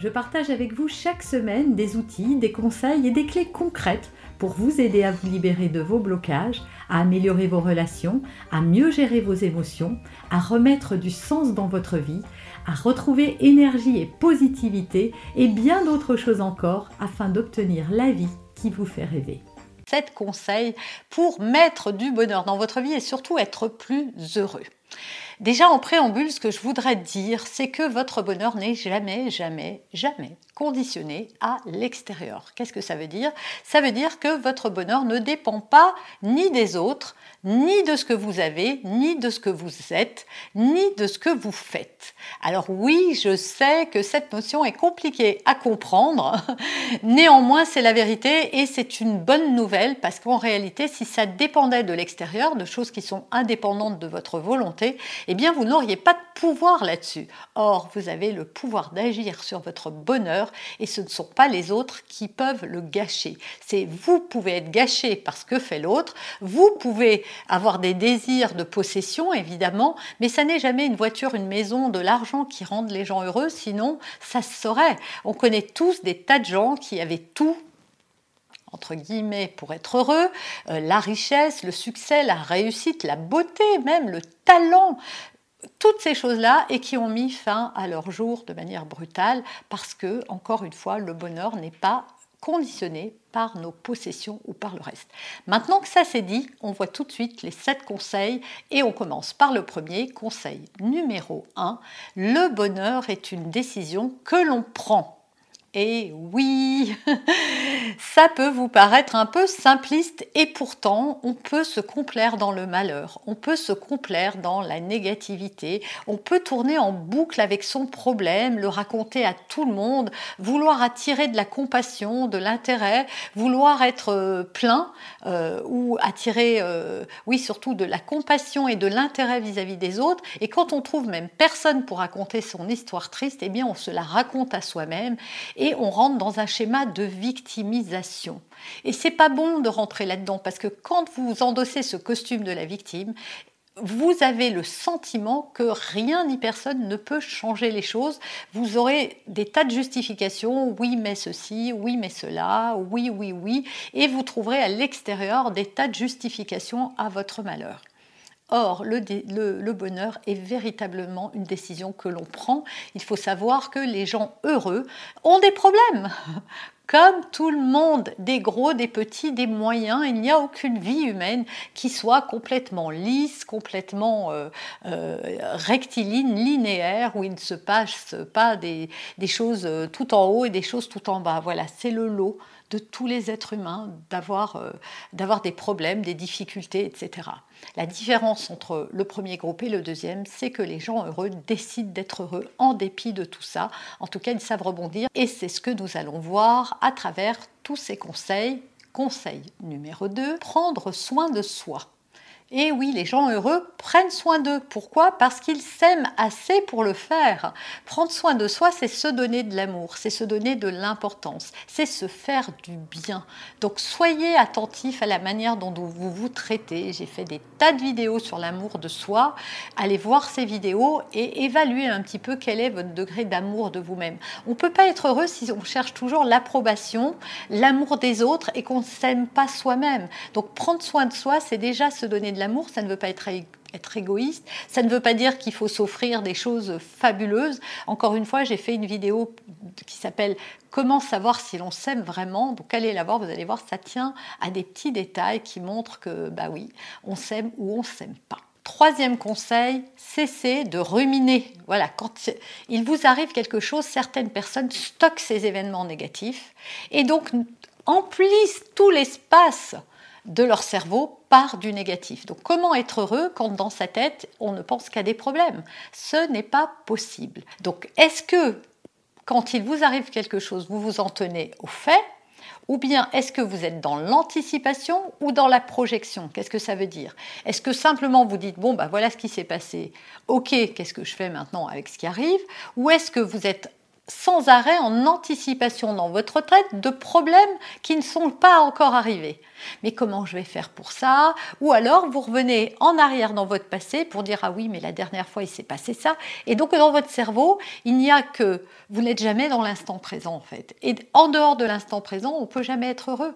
je partage avec vous chaque semaine des outils, des conseils et des clés concrètes pour vous aider à vous libérer de vos blocages, à améliorer vos relations, à mieux gérer vos émotions, à remettre du sens dans votre vie, à retrouver énergie et positivité et bien d'autres choses encore afin d'obtenir la vie qui vous fait rêver. 7 conseils pour mettre du bonheur dans votre vie et surtout être plus heureux. Déjà en préambule, ce que je voudrais dire, c'est que votre bonheur n'est jamais, jamais, jamais conditionné à l'extérieur. Qu'est-ce que ça veut dire? Ça veut dire que votre bonheur ne dépend pas ni des autres, ni de ce que vous avez, ni de ce que vous êtes, ni de ce que vous faites. Alors oui, je sais que cette notion est compliquée à comprendre, néanmoins c'est la vérité et c'est une bonne nouvelle parce qu'en réalité, si ça dépendait de l'extérieur, de choses qui sont indépendantes de votre volonté, eh bien vous n'auriez pas de pouvoir là-dessus. Or, vous avez le pouvoir d'agir sur votre bonheur et ce ne sont pas les autres qui peuvent le gâcher. C'est vous pouvez être gâché parce que fait l'autre, vous pouvez avoir des désirs de possession, évidemment, mais ça n'est jamais une voiture, une maison, de l'argent qui rendent les gens heureux, sinon ça se saurait. On connaît tous des tas de gens qui avaient tout entre guillemets, pour être heureux, euh, la richesse, le succès, la réussite, la beauté même, le talent, toutes ces choses-là et qui ont mis fin à leur jour de manière brutale parce que, encore une fois, le bonheur n'est pas conditionné par nos possessions ou par le reste. Maintenant que ça c'est dit, on voit tout de suite les sept conseils et on commence par le premier conseil numéro 1. Le bonheur est une décision que l'on prend. Et oui, ça peut vous paraître un peu simpliste et pourtant on peut se complaire dans le malheur, on peut se complaire dans la négativité, on peut tourner en boucle avec son problème, le raconter à tout le monde, vouloir attirer de la compassion, de l'intérêt, vouloir être euh, plein euh, ou attirer, euh, oui surtout de la compassion et de l'intérêt vis-à-vis des autres. Et quand on trouve même personne pour raconter son histoire triste, eh bien on se la raconte à soi-même et on rentre dans un schéma de Et c'est pas bon de rentrer là-dedans parce que quand vous endossez ce costume de la victime, vous avez le sentiment que rien ni personne ne peut changer les choses. Vous aurez des tas de justifications, oui mais ceci, oui mais cela, oui oui oui, et vous trouverez à l'extérieur des tas de justifications à votre malheur. Or, le, bonheur est véritablement une décision que l'on prend. Il faut savoir que les gens heureux ont des problèmes. Comme tout le monde, des gros, des petits, des moyens, il n'y a aucune vie humaine qui soit complètement lisse, complètement euh, euh, rectiligne, linéaire, où il ne se passe pas des, choses euh, tout en haut et des choses tout en bas. Voilà, c'est le lot de tous les êtres humains d'avoir euh, des problèmes, des difficultés, etc. La différence entre le premier groupe et le deuxième, c'est que les gens heureux décident d'être heureux en dépit de tout ça. En tout cas, ils savent rebondir et c'est ce que nous allons voir à travers tous ces conseils. Conseil numéro 2, prendre soin de soi. Et oui, les gens heureux prennent soin d'eux. Pourquoi? Parce qu'ils s'aiment assez pour le faire. Prendre soin de soi, c'est se donner de l'amour, c'est se donner de l'importance, c'est se faire du bien. Donc soyez attentifs à la manière dont vous vous traitez. J'ai fait des tas de vidéos sur l'amour de soi. Allez voir ces vidéos et évaluez un petit peu quel est votre degré d'amour de vous-même. On ne peut pas être heureux si on cherche toujours l'approbation, l'amour des autres et qu'on ne s'aime pas soi-même. Donc prendre soin de soi, c'est déjà se donner de l'amour, ça ne veut pas être être égoïste. Ça ne veut pas dire qu'il faut s'offrir des choses fabuleuses. Encore une fois, j'ai fait une vidéo qui s'appelle Comment savoir si l'on s'aime vraiment? Donc allez la voir, vous allez voir, ça tient à des petits détails qui montrent que, bah oui, on s'aime ou on s'aime pas. Troisième conseil, cessez de ruminer. Voilà, quand il vous arrive quelque chose, certaines personnes stockent ces événements négatifs et donc emplissent tout l'espace de leur cerveau par du négatif. Donc comment être heureux quand dans sa tête on ne pense qu'à des problèmes? Ce n'est pas possible. Donc est-ce que quand il vous arrive quelque chose, vous vous en tenez au fait? Ou bien est-ce que vous êtes dans l'anticipation ou dans la projection? Qu'est-ce que ça veut dire? Est-ce que simplement vous dites, bon, bah voilà ce qui s'est passé, ok, qu'est-ce que je fais maintenant avec ce qui arrive Ou est-ce que vous êtes sans arrêt en anticipation dans votre retraite de problèmes qui ne sont pas encore arrivés. Mais comment je vais faire pour ça? Ou alors vous revenez en arrière dans votre passé pour dire ah oui mais la dernière fois il s'est passé ça. Et donc dans votre cerveau il n'y a que vous n'êtes jamais dans l'instant présent en fait. Et en dehors de l'instant présent on peut jamais être heureux.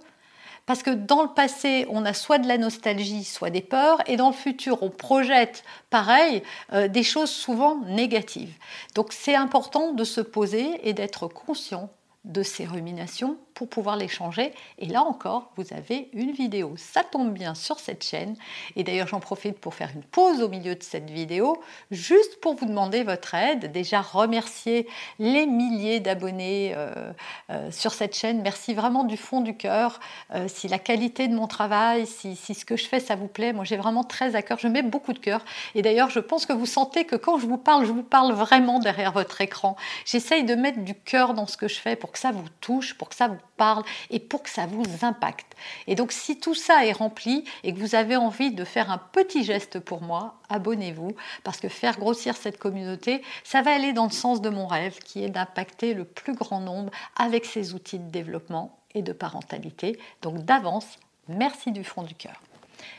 Parce que dans le passé, on a soit de la nostalgie, soit des peurs, et dans le futur, on projette, pareil, euh, des choses souvent négatives. Donc c'est important de se poser et d'être conscient de ces ruminations pour pouvoir les changer. Et là encore, vous avez une vidéo. Ça tombe bien sur cette chaîne. Et d'ailleurs, j'en profite pour faire une pause au milieu de cette vidéo, juste pour vous demander votre aide. Déjà, remercier les milliers d'abonnés euh, euh, sur cette chaîne. Merci vraiment du fond du cœur. Euh, si la qualité de mon travail, si, si, ce que je fais, ça vous plaît, moi j'ai vraiment très à cœur. Je mets beaucoup de cœur. Et d'ailleurs, je pense que vous sentez que quand je vous parle, je vous parle vraiment derrière votre écran. J'essaye de mettre du cœur dans ce que je fais pour que ça vous touche, pour que ça vous parle et pour que ça vous impacte. Et donc si tout ça est rempli et que vous avez envie de faire un petit geste pour moi, abonnez-vous parce que faire grossir cette communauté, ça va aller dans le sens de mon rêve qui est d'impacter le plus grand nombre avec ces outils de développement et de parentalité. Donc d'avance, merci du fond du cœur.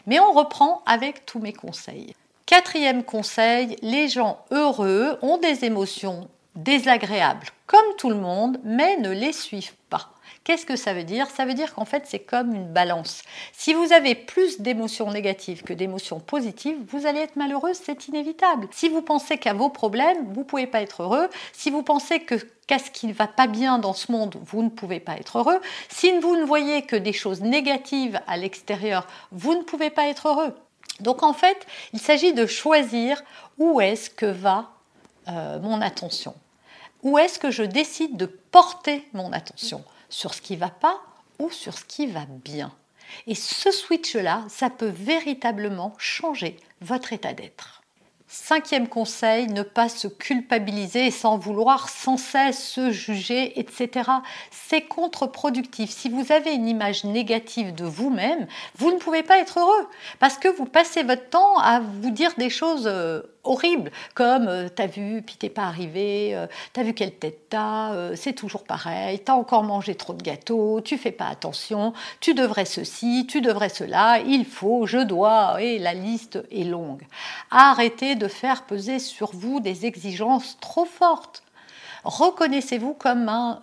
Mais on reprend avec tous mes conseils. Quatrième conseil, les gens heureux ont des émotions désagréables, comme tout le monde, mais ne les suivent pas. Qu'est-ce que ça veut dire? Ça veut dire qu'en fait, c'est comme une balance. Si vous avez plus d'émotions négatives que d'émotions positives, vous allez être malheureux, c'est inévitable. Si vous pensez qu'à vos problèmes, vous ne pouvez pas être heureux. Si vous pensez que qu'est-ce qui ne va pas bien dans ce monde, vous ne pouvez pas être heureux. Si vous ne voyez que des choses négatives à l'extérieur, vous ne pouvez pas être heureux. Donc en fait, il s'agit de choisir où est-ce que va euh, mon attention. Où est-ce que je décide de porter mon attention sur ce qui va pas ou sur ce qui va bien. Et ce switch-là, ça peut véritablement changer votre état d'être. Cinquième conseil, ne pas se culpabiliser sans vouloir sans cesse se juger, etc. C'est contre-productif. Si vous avez une image négative de vous-même, vous ne pouvez pas être heureux parce que vous passez votre temps à vous dire des choses euh, horribles comme euh, t'as vu, puis t'es pas arrivé, euh, t'as vu quelle tête t'as, c'est toujours pareil, t'as encore mangé trop de gâteaux, tu fais pas attention, tu devrais ceci, tu devrais cela, il faut, je dois, et la liste est longue. Arrêtez de faire peser sur vous des exigences trop fortes. Reconnaissez-vous comme un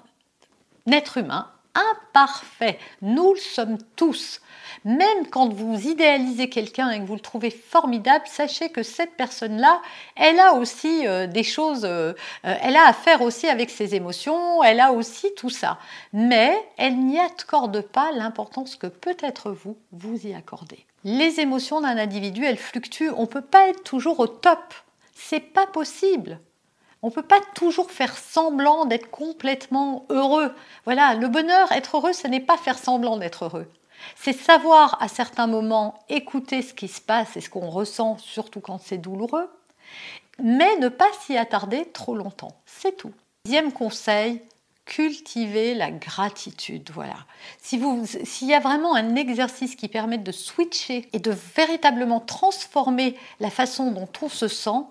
être humain imparfait. Nous le sommes tous. Même quand vous idéalisez quelqu'un et que vous le trouvez formidable, sachez que cette personne-là, elle a aussi euh, des choses, euh, euh, elle a à faire aussi avec ses émotions, elle a aussi tout ça. Mais elle n'y accorde pas l'importance que peut-être vous, vous y accordez. Les émotions d'un individu, elles fluctuent. On ne peut pas être toujours au top. C'est pas possible. On ne peut pas toujours faire semblant d'être complètement heureux. Voilà, le bonheur, être heureux, ce n'est pas faire semblant d'être heureux. C'est savoir à certains moments écouter ce qui se passe et ce qu'on ressent, surtout quand c'est douloureux, mais ne pas s'y attarder trop longtemps. C'est tout. Deuxième conseil, cultiver la gratitude. Voilà. S'il y a vraiment un exercice qui permet de switcher et de véritablement transformer la façon dont on se sent,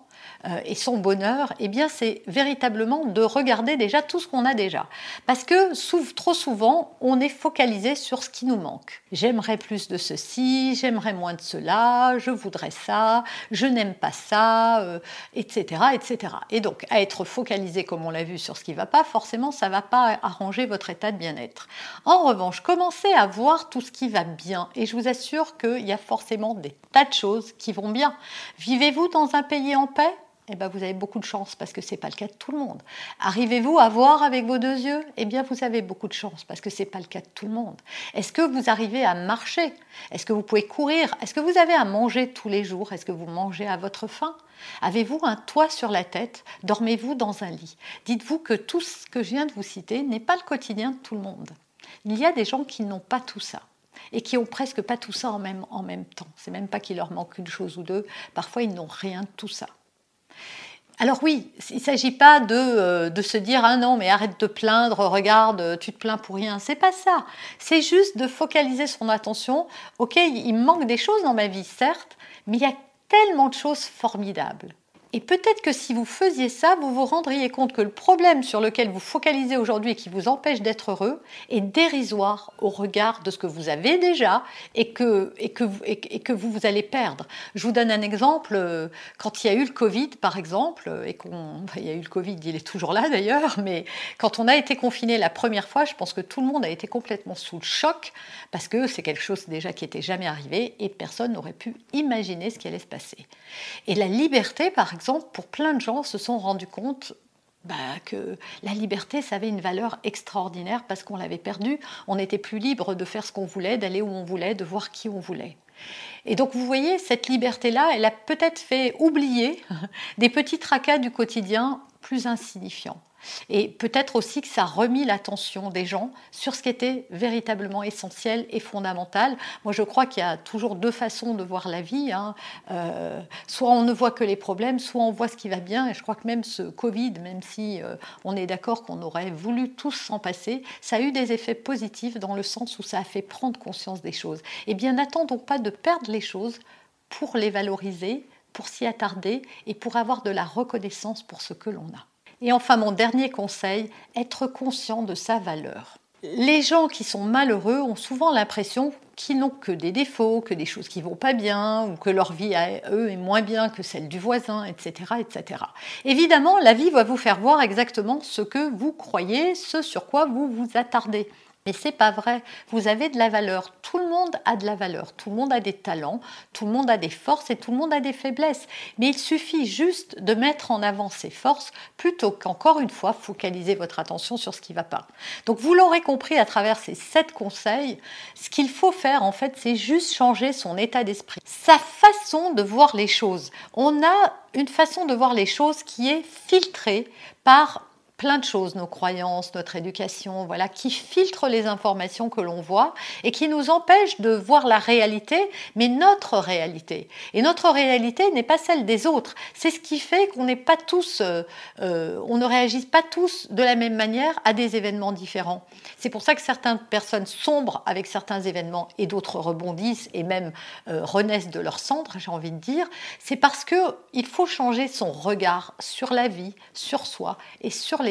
et son bonheur, eh bien, c'est véritablement de regarder déjà tout ce qu'on a déjà. Parce que trop souvent, on est focalisé sur ce qui nous manque. J'aimerais plus de ceci, j'aimerais moins de cela, je voudrais ça, je n'aime pas ça, etc., euh, etc. Et donc, à être focalisé, comme on l'a vu, sur ce qui ne va pas, forcément, ça ne va pas arranger votre état de bien-être. En revanche, commencez à voir tout ce qui va bien. Et je vous assure qu'il y a forcément des tas de choses qui vont bien. Vivez-vous dans un pays en paix? Eh ben, vous avez beaucoup de chance parce que ce n'est pas le cas de tout le monde. Arrivez-vous à voir avec vos deux yeux? Eh bien, vous avez beaucoup de chance parce que ce n'est pas le cas de tout le monde. Est-ce que vous arrivez à marcher? Est-ce que vous pouvez courir? Est-ce que vous avez à manger tous les jours? Est-ce que vous mangez à votre faim? Avez-vous un toit sur la tête? Dormez-vous dans un lit? Dites-vous que tout ce que je viens de vous citer n'est pas le quotidien de tout le monde. Il y a des gens qui n'ont pas tout ça et qui ont presque pas tout ça en même, en même temps. C'est même pas qu'il leur manque une chose ou deux. Parfois, ils n'ont rien de tout ça. Alors oui, il ne s'agit pas de, euh, de, se dire ah non mais arrête de plaindre, regarde, tu te plains pour rien. C'est pas ça. C'est juste de focaliser son attention. Ok, il manque des choses dans ma vie, certes, mais il y a tellement de choses formidables. Et peut-être que si vous faisiez ça, vous vous rendriez compte que le problème sur lequel vous focalisez aujourd'hui et qui vous empêche d'être heureux est dérisoire au regard de ce que vous avez déjà et que, et que, et que vous, vous allez perdre. Je vous donne un exemple. Quand il y a eu le Covid, par exemple, et qu'on, il y a eu le Covid, il est toujours là d'ailleurs, mais quand on a été confiné la première fois, je pense que tout le monde a été complètement sous le choc parce que c'est quelque chose déjà qui n'était jamais arrivé et personne n'aurait pu imaginer ce qui allait se passer. Et la liberté, par pour plein de gens se sont rendus compte bah, que la liberté, ça avait une valeur extraordinaire parce qu'on l'avait perdue. On n'était plus libre de faire ce qu'on voulait, d'aller où on voulait, de voir qui on voulait. Et donc vous voyez, cette liberté-là, elle a peut-être fait oublier des petits tracas du quotidien plus insignifiants. Et peut-être aussi que ça a remis l'attention des gens sur ce qui était véritablement essentiel et fondamental. Moi, je crois qu'il y a toujours deux façons de voir la vie. Hein. Euh, soit on ne voit que les problèmes, soit on voit ce qui va bien. Et je crois que même ce Covid, même si euh, on est d'accord qu'on aurait voulu tous s'en passer, ça a eu des effets positifs dans le sens où ça a fait prendre conscience des choses. Eh bien, n'attendons pas de perdre les choses pour les valoriser, pour s'y attarder et pour avoir de la reconnaissance pour ce que l'on a. Et enfin, mon dernier conseil, être conscient de sa valeur. Les gens qui sont malheureux ont souvent l'impression qu'ils n'ont que des défauts, que des choses qui vont pas bien, ou que leur vie à eux est moins bien que celle du voisin, etc., etc. Évidemment, la vie va vous faire voir exactement ce que vous croyez, ce sur quoi vous vous attardez. Mais c'est pas vrai. Vous avez de la valeur. Tout le monde a de la valeur. Tout le monde a des talents. Tout le monde a des forces et tout le monde a des faiblesses. Mais il suffit juste de mettre en avant ses forces plutôt qu'encore une fois focaliser votre attention sur ce qui ne va pas. Donc vous l'aurez compris à travers ces sept conseils, ce qu'il faut faire en fait, c'est juste changer son état d'esprit, sa façon de voir les choses. On a une façon de voir les choses qui est filtrée par plein de choses, nos croyances, notre éducation, voilà, qui filtrent les informations que l'on voit et qui nous empêchent de voir la réalité, mais notre réalité. Et notre réalité n'est pas celle des autres. C'est ce qui fait qu'on n'est pas tous, euh, euh, on ne réagit pas tous de la même manière à des événements différents. C'est pour ça que certaines personnes sombrent avec certains événements et d'autres rebondissent et même euh, renaissent de leur centre, j'ai envie de dire. C'est parce que il faut changer son regard sur la vie, sur soi et sur les